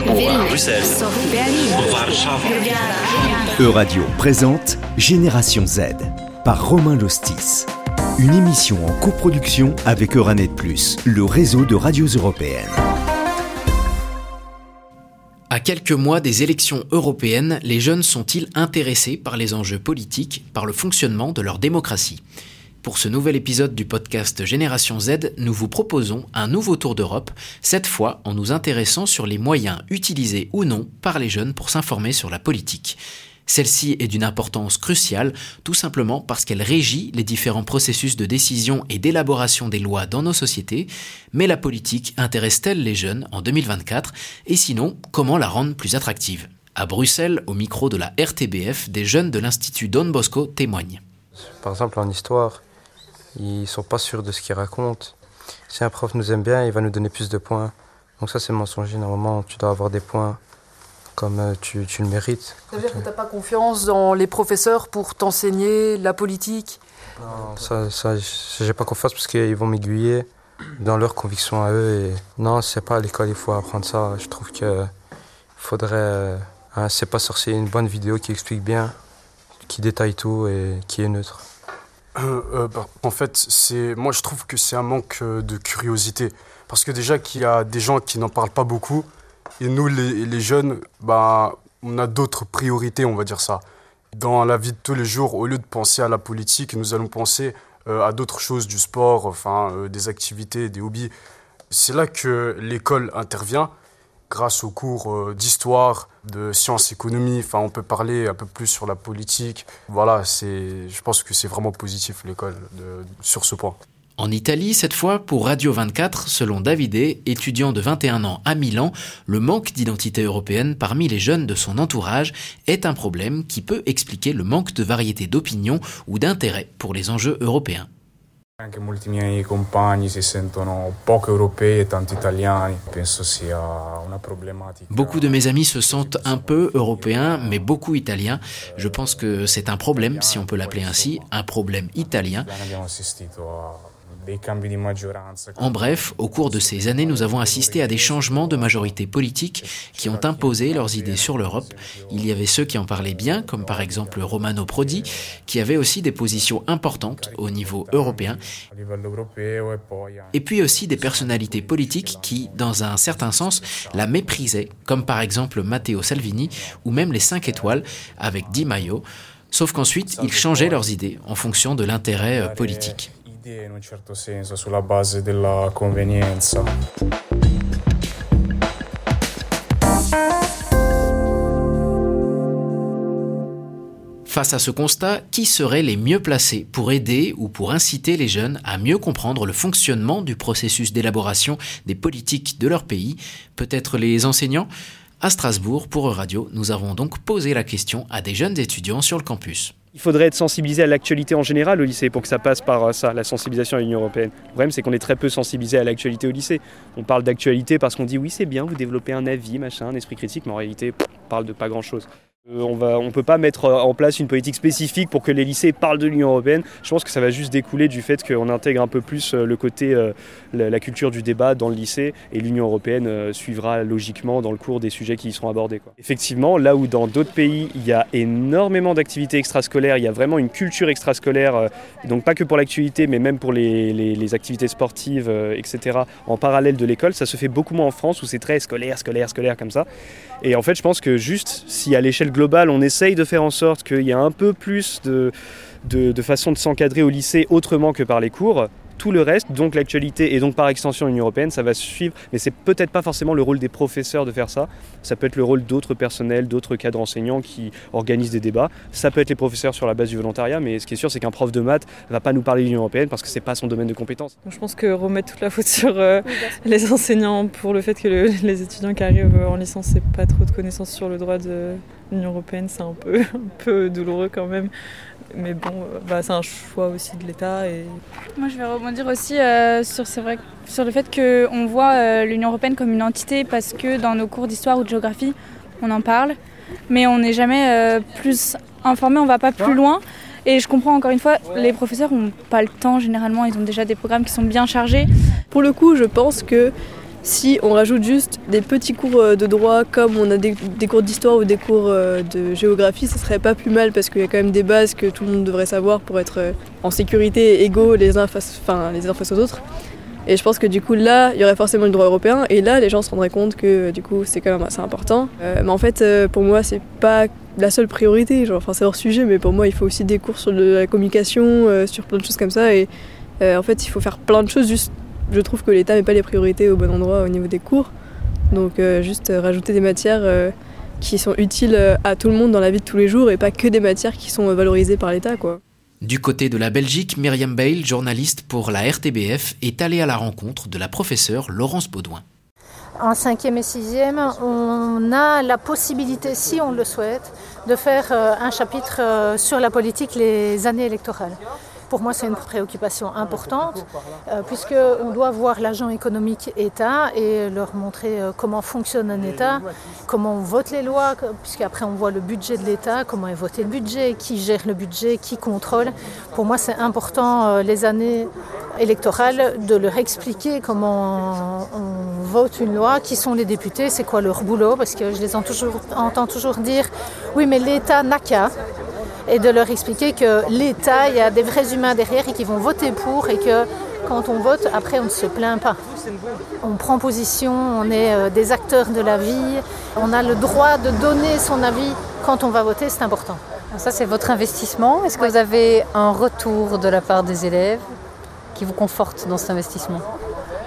Bruxelles, Euradio présente Génération Z par Romain Lostis. Une émission en coproduction avec Euranet Plus, le réseau de radios européennes. À quelques mois des élections européennes, les jeunes sont-ils intéressés par les enjeux politiques, par le fonctionnement de leur démocratie? Pour ce nouvel épisode du podcast Génération Z, nous vous proposons un nouveau tour d'Europe, cette fois en nous intéressant sur les moyens utilisés ou non par les jeunes pour s'informer sur la politique. Celle-ci est d'une importance cruciale, tout simplement parce qu'elle régit les différents processus de décision et d'élaboration des lois dans nos sociétés, mais la politique intéresse-t-elle les jeunes en 2024 et sinon, comment la rendre plus attractive? À Bruxelles, au micro de la RTBF, des jeunes de l'Institut Don Bosco témoignent. Par exemple, en histoire, ils sont pas sûrs de ce qu'ils racontent. Si un prof nous aime bien, il va nous donner plus de points. Donc ça, c'est mensonger. Normalement, tu dois avoir des points comme euh, tu, tu le mérites. Ça veut dire que tu n'as pas confiance dans les professeurs pour t'enseigner la politique? Non, ça, ça j'ai pas confiance parce qu'ils vont m'aiguiller dans leurs convictions à eux. Et non, c'est pas à l'école, il faut apprendre ça. Je trouve que faudrait. Euh, hein, c'est pas sorcier une bonne vidéo qui explique bien, qui détaille tout et qui est neutre. Euh, euh, bah, en fait, c'est moi je trouve que c'est un manque euh, de curiosité. Parce que déjà qu'il y a des gens qui n'en parlent pas beaucoup, et nous les, les jeunes, bah, on a d'autres priorités, on va dire ça. Dans la vie de tous les jours, au lieu de penser à la politique, nous allons penser à d'autres choses, du sport, enfin des activités, des hobbies. C'est là que l'école intervient grâce aux cours euh, d'histoire, de sciences économie. Enfin, on peut parler un peu plus sur la politique. Voilà, je pense que c'est vraiment positif l'école sur ce point. En Italie, cette fois, pour Radio 24, selon Davide, étudiant de 21 ans à Milan, le manque d'identité européenne parmi les jeunes de son entourage est un problème qui peut expliquer le manque de variété d'opinion ou d'intérêt pour les enjeux européens. Anche molti miei compagni si sentono poco europei e tanto italiani. Penso sia una problematica. Beaucoup de mes amis se sentent un peu européens, mais beaucoup italiens. Je pense que c'est un problème, si on peut l'appeler ainsi, un problème italien. Italiani Abbiamo assistito a En bref, au cours de ces années, nous avons assisté à des changements de majorité politique qui ont imposé leurs idées sur l'Europe. Il y avait ceux qui en parlaient bien, comme par exemple Romano Prodi, qui avait aussi des positions importantes au niveau européen, et puis aussi des personnalités politiques qui, dans un certain sens, la méprisaient, comme par exemple Matteo Salvini ou même les 5 étoiles avec Di Maio, sauf qu'ensuite ils changeaient leurs idées en fonction de l'intérêt euh, politique. Face à ce constat, qui seraient les mieux placés pour aider ou pour inciter les jeunes à mieux comprendre le fonctionnement du processus d'élaboration des politiques de leur pays? Peut-être les enseignants? À Strasbourg, pour Euradio, nous avons donc posé la question à des jeunes étudiants sur le campus. Il faudrait être sensibilisé à l'actualité en général au lycée pour que ça passe par euh, ça, la sensibilisation à l'Union européenne. Le problème, c'est qu'on est très peu sensibilisé à l'actualité au lycée. On parle d'actualité parce qu'on dit oui, c'est bien, vous développez un avis, machin, un esprit critique, mais en réalité, on parle de pas grand-chose. Euh, on ne peut pas mettre euh, en place une politique spécifique pour que les lycées parlent de l'Union européenne. Je pense que ça va juste découler du fait qu'on intègre un peu plus euh, le côté, la, culture du débat dans le lycée et l'Union européenne suivra logiquement dans le cours des sujets qui y seront abordés. Effectivement, là où dans d'autres pays, il y a énormément d'activités extrascolaires, il y a vraiment une culture extrascolaire, donc pas que pour l'actualité, mais même pour les, les- activités sportives, etc., en parallèle de l'école. Ça se fait beaucoup moins en France où c'est très scolaire, scolaire, scolaire comme ça. Et en fait, je pense que juste si à l'échelle globale, on essaye de faire en sorte qu'il y ait un peu plus de, de, de de s'encadrer au lycée autrement que par les cours, tout le reste, donc l'actualité et donc par extension l'Union européenne, ça va suivre. Mais c'est peut-être pas forcément le rôle des professeurs de faire ça. Ça peut être le rôle d'autres personnels, d'autres cadres enseignants qui organisent des débats. Ça peut être les professeurs sur la base du volontariat. Mais ce qui est sûr, c'est qu'un prof de maths va pas nous parler de l'Union européenne parce que c'est pas son domaine de compétence. Je pense que remettre toute la faute sur euh, les enseignants pour le fait que le- les étudiants qui arrivent en licence n'aient pas trop de connaissances sur le droit de l'Union européenne, c'est un peu douloureux quand même. Mais bon, euh, bah, c'est un choix aussi de l'État. Et... Moi, je vais rebondir aussi euh, sur, c'est vrai, sur le fait qu'on voit euh, l'Union européenne comme une entité parce que dans nos cours d'histoire ou de géographie, on en parle, mais on n'est jamais euh, plus informé, on va pas plus loin. Et je comprends encore une fois, les professeurs n'ont pas le temps généralement, ils ont déjà des programmes qui sont bien chargés. Pour le coup, je pense que si on rajoute juste des petits cours euh, de droit comme on a des, cours d'histoire ou des cours euh, de géographie, ce serait pas plus mal parce qu'il y a quand même des bases que tout le monde devrait savoir pour être euh, en sécurité égaux les uns face, enfin, les uns face aux autres. Et je pense que du coup là, il y aurait forcément le droit européen et là les gens se rendraient compte que du coup c'est quand même assez important. mais en fait pour moi c'est pas la seule priorité, genre, enfin c'est hors sujet, mais pour moi il faut aussi des cours sur la communication, sur plein de choses comme ça et en fait il faut faire plein de choses juste je trouve que l'État met pas les priorités au bon endroit au niveau des cours. Donc euh, juste euh, rajouter des matières euh, qui sont utiles à tout le monde dans la vie de tous les jours et pas que des matières qui sont valorisées par l'État. quoi. Du côté de la Belgique, Myriam Bale, journaliste pour la RTBF, est allée à la rencontre de la professeure Laurence Baudouin. En cinquième et sixième, on a la possibilité, si on le souhaite, de faire un chapitre sur la politique les années électorales. Pour moi, c'est une préoccupation importante, euh, puisqu'on doit voir l'agent économique État et leur montrer euh, comment fonctionne un État, comment on vote les lois, puisqu'après on voit le budget de l'État, comment est voté le budget, qui gère le budget, qui contrôle. Pour moi, c'est important euh, les années électorales de leur expliquer comment on vote une loi, qui sont les députés, c'est quoi leur boulot, parce que je les entends toujours, entends toujours dire oui, mais l'État n'a qu'à et de leur expliquer que l'État, il y a des vrais humains derrière et qui vont voter pour et que quand on vote, après on ne se plaint pas. On prend position, on est euh, des acteurs de la vie, on a le droit de donner son avis quand on va voter, c'est important. Ça, c'est votre investissement. Est-ce que vous avez un retour de la part des élèves qui vous conforte dans cet investissement?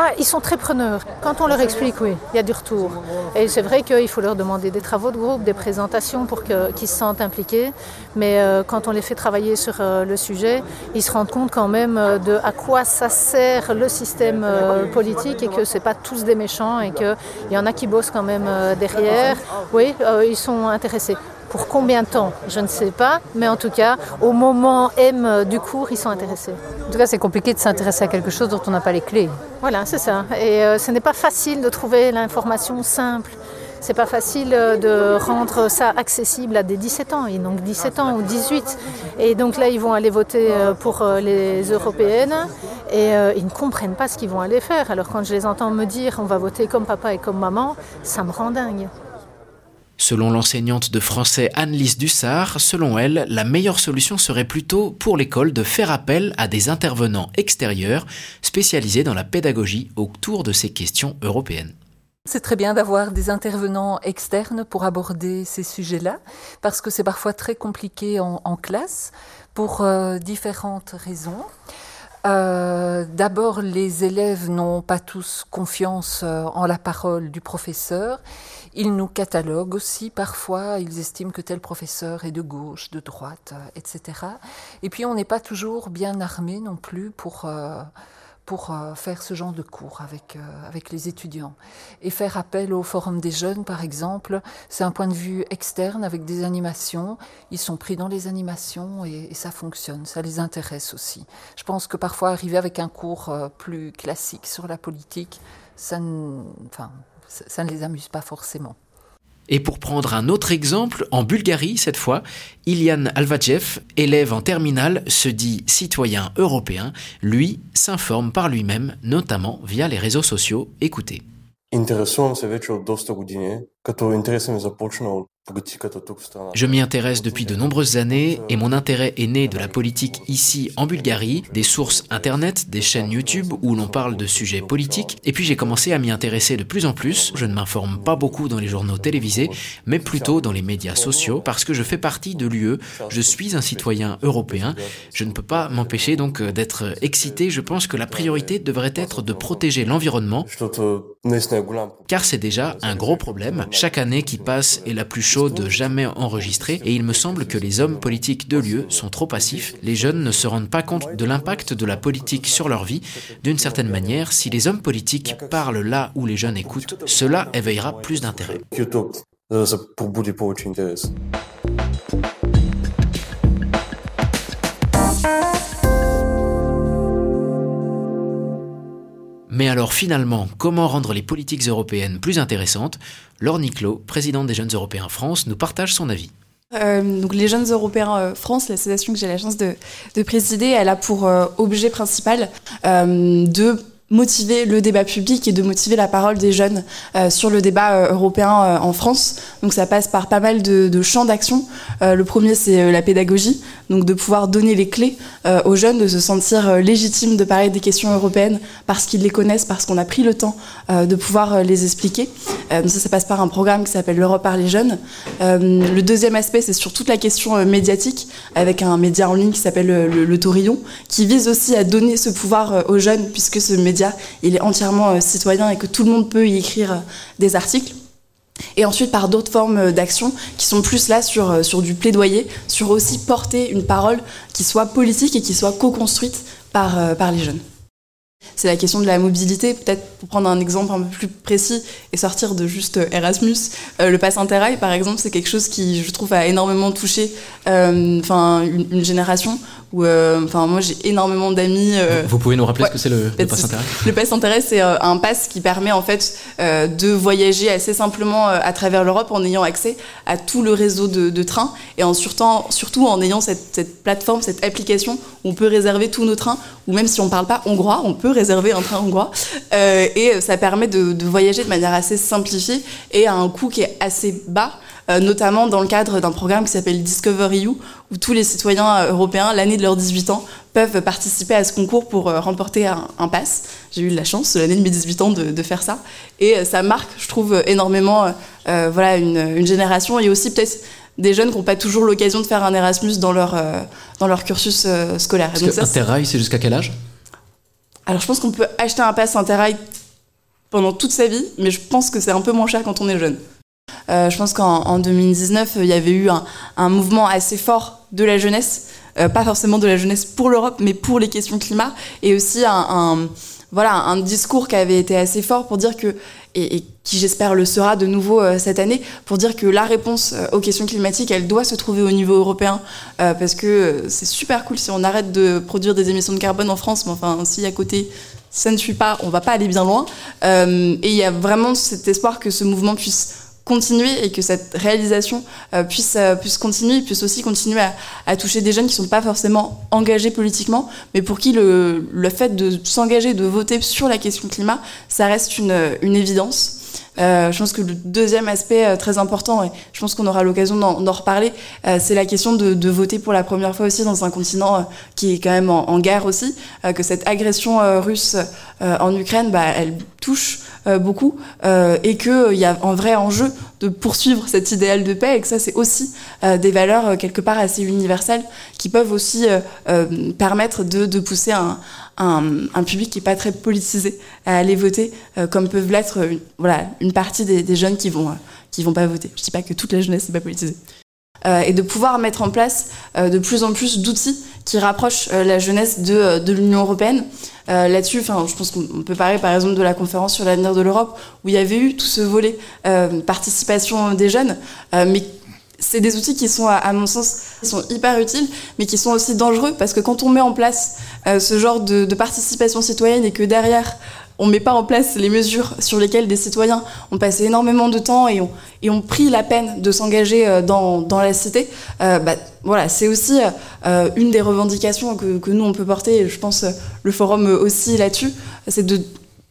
Ah, ils sont très preneurs. Quand on leur explique, oui, il y a du retour. Et c'est vrai qu'il faut leur demander des travaux de groupe, des présentations pour qu'ils se sentent impliqués. Mais euh, quand on les fait travailler sur euh, le sujet, ils se rendent compte quand même euh, de à quoi ça sert le système politique et que ce n'est pas tous des méchants et qu'il y en a qui bossent quand même derrière. Oui, ils sont intéressés. Pour combien de temps Je ne sais pas, mais en tout cas, au moment M du cours, ils sont intéressés. En tout cas, c'est compliqué de s'intéresser à quelque chose dont on n'a pas les clés. Voilà, c'est ça. Et euh, ce n'est pas facile de trouver l'information simple. C'est pas facile euh, de rendre ça accessible à des 17 ans, et donc 17 ans ou 18. Et donc là, ils vont aller voter euh, pour les européennes et ils ne comprennent pas ce qu'ils vont aller faire. Alors quand je les entends me dire on va voter comme papa et comme maman, ça me rend dingue. Selon l'enseignante de français Anne-Lise Dussard, selon elle, la meilleure solution serait plutôt pour l'école de faire appel à des intervenants extérieurs spécialisés dans la pédagogie autour de ces questions européennes. C'est très bien d'avoir des intervenants externes pour aborder ces sujets-là, parce que c'est parfois très compliqué en, classe pour euh, différentes raisons. Euh, d'abord, les élèves n'ont pas tous confiance euh, en la parole du professeur. Ils nous cataloguent aussi parfois. Ils estiment que tel professeur est de gauche, de droite, euh, etc. Et puis, on n'est pas toujours bien armé non plus pour pour euh, faire ce genre de cours avec, euh, avec les étudiants. Et faire appel au Forum des jeunes, par exemple, c'est un point de vue externe avec des animations. Ils sont pris dans les animations et, ça fonctionne, ça les intéresse aussi. Je pense que parfois arriver avec un cours euh, plus classique sur la politique, ça enfin, ça ne les amuse pas forcément. Et pour prendre un autre exemple, en Bulgarie cette fois, Ilian Alvachev, élève en terminale, se dit citoyen européen, lui s'informe par lui-même, notamment via les réseaux sociaux. Écoutez. Je m'y intéresse depuis de nombreuses années et mon intérêt est né de la politique ici en Bulgarie, des sources internet, des chaînes YouTube où l'on parle de sujets politiques et puis j'ai commencé à m'y intéresser de plus en plus. Je ne m'informe pas beaucoup dans les journaux télévisés, mais plutôt dans les médias sociaux parce que je fais partie de l'UE, je suis un citoyen européen. Je ne peux pas m'empêcher donc d'être excité. Je pense que la priorité devrait être de protéger l'environnement car c'est déjà un gros problème. Chaque année qui passe est la plus chaude de jamais enregistré et il me semble que les hommes politiques de lieu sont trop passifs. Les jeunes ne se rendent pas compte de l'impact de la politique sur leur vie. D'une certaine manière, si les hommes politiques parlent là où les jeunes écoutent, cela éveillera plus d'intérêt. Mais alors finalement, comment rendre les politiques européennes plus intéressantes? Laure Niclot, présidente des Jeunes Européens France, nous partage son avis. Euh, donc les Jeunes Européens euh, France, l'association que j'ai la chance de, présider, elle a pour euh, objet principal de motiver le débat public et de motiver la parole des jeunes euh, sur le débat euh, européen euh, en France. Donc ça passe par pas mal de, champs d'action. le premier c'est la pédagogie, donc de pouvoir donner les clés aux jeunes, de se sentir légitimes de parler des questions européennes parce qu'ils les connaissent, parce qu'on a pris le temps de pouvoir les expliquer. donc ça, ça passe par un programme qui s'appelle l'Europe par les jeunes. le deuxième aspect c'est sur toute la question médiatique avec un média en ligne qui s'appelle le, Taurillon, qui vise aussi à donner ce pouvoir aux jeunes puisque ce média il est entièrement euh, citoyen et que tout le monde peut y écrire euh, des articles. Et ensuite par d'autres formes euh, d'action qui sont plus là sur, sur du plaidoyer, sur aussi porter une parole qui soit politique et qui soit co-construite par, par les jeunes. C'est la question de la mobilité, peut-être pour prendre un exemple un peu plus précis et sortir de juste Erasmus. le pass Interrail, par exemple, c'est quelque chose qui, je trouve, a énormément touché enfin une, génération euh, enfin moi j'ai énormément d'amis. Euh, Vous pouvez nous rappeler ce que c'est le, le pass intérêt Le pass intérêt c'est euh, un pass qui permet en fait de voyager assez simplement à travers l'Europe en ayant accès à tout le réseau de, de trains et en surtout, surtout en ayant cette, cette, plateforme, cette application où on peut réserver tous nos trains ou même si on parle pas hongrois, on peut réserver un train hongrois et ça permet de, de voyager de manière assez simplifiée et à un coût qui est assez bas. Euh, notamment dans le cadre d'un programme qui s'appelle Discover EU, où tous les citoyens euh, européens, l'année de leurs 18 ans, peuvent participer à ce concours pour euh, remporter un, un pass. J'ai eu la chance, l'année de mes 18 ans, de, de, faire ça. Et ça marque, je trouve, énormément voilà, une, une, génération et aussi peut-être des jeunes qui n'ont pas toujours l'occasion de faire un Erasmus dans leur, dans leur cursus scolaire. Parce que Interrail, c'est jusqu'à quel âge? Alors je pense qu'on peut acheter un pass Interrail pendant toute sa vie, mais je pense que c'est un peu moins cher quand on est jeune. Euh, je pense qu'en 2019, il y avait eu un, mouvement assez fort de la jeunesse, euh, pas forcément de la jeunesse pour l'Europe, mais pour les questions climat, et aussi un, voilà, un discours qui avait été assez fort pour dire que, et, qui j'espère le sera de nouveau euh, cette année, pour dire que la réponse euh, aux questions climatiques, elle doit se trouver au niveau européen, euh, parce que c'est super cool si on arrête de produire des émissions de carbone en France, mais enfin, si à côté ça ne suit pas, on va pas aller bien loin. Et il y a vraiment cet espoir que ce mouvement puisse continuer et que cette réalisation euh, puisse, euh, puisse continuer, puisse aussi continuer à, toucher des jeunes qui ne sont pas forcément engagés politiquement, mais pour qui le, fait de s'engager, de voter sur la question climat, ça reste une évidence. Euh, je pense que le deuxième aspect euh, très important, et je pense qu'on aura l'occasion d'en reparler, euh, c'est la question de, voter pour la première fois aussi dans un continent qui est quand même en, en guerre aussi, que cette agression russe en Ukraine, bah, elle touche beaucoup, et qu'il y a un vrai enjeu de poursuivre cet idéal de paix, et que ça c'est aussi des valeurs quelque part assez universelles qui peuvent aussi permettre de, pousser un, un, public qui n'est pas très politisé à aller voter, euh, comme peuvent l'être une, voilà, une partie des, jeunes qui vont, euh, qui vont pas voter. Je dis pas que toute la jeunesse n'est pas politisée. Euh, et de pouvoir mettre en place euh, de plus en plus d'outils qui rapprochent euh, la jeunesse de, de l'Union européenne. Là-dessus, je pense qu'on peut parler par exemple de la conférence sur l'avenir de l'Europe, où il y avait eu tout ce volet participation des jeunes, mais c'est des outils qui sont, à, mon sens, sont hyper utiles, mais qui sont aussi dangereux parce que quand on met en place euh, ce genre de, de, participation citoyenne et que derrière on met pas en place les mesures sur lesquelles des citoyens ont passé énormément de temps et ont, pris la peine de s'engager euh, dans, la cité, euh, bah, voilà, c'est aussi euh, une des revendications que, nous on peut porter. Et je pense le forum aussi là-dessus, c'est de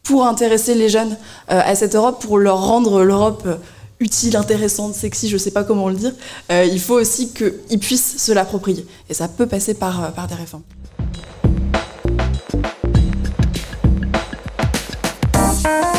pour intéresser les jeunes à cette Europe, pour leur rendre l'Europe utile, intéressante, sexy, je sais pas comment le dire, il faut aussi qu'ils puissent se l'approprier. Et ça peut passer par des réformes. Bye.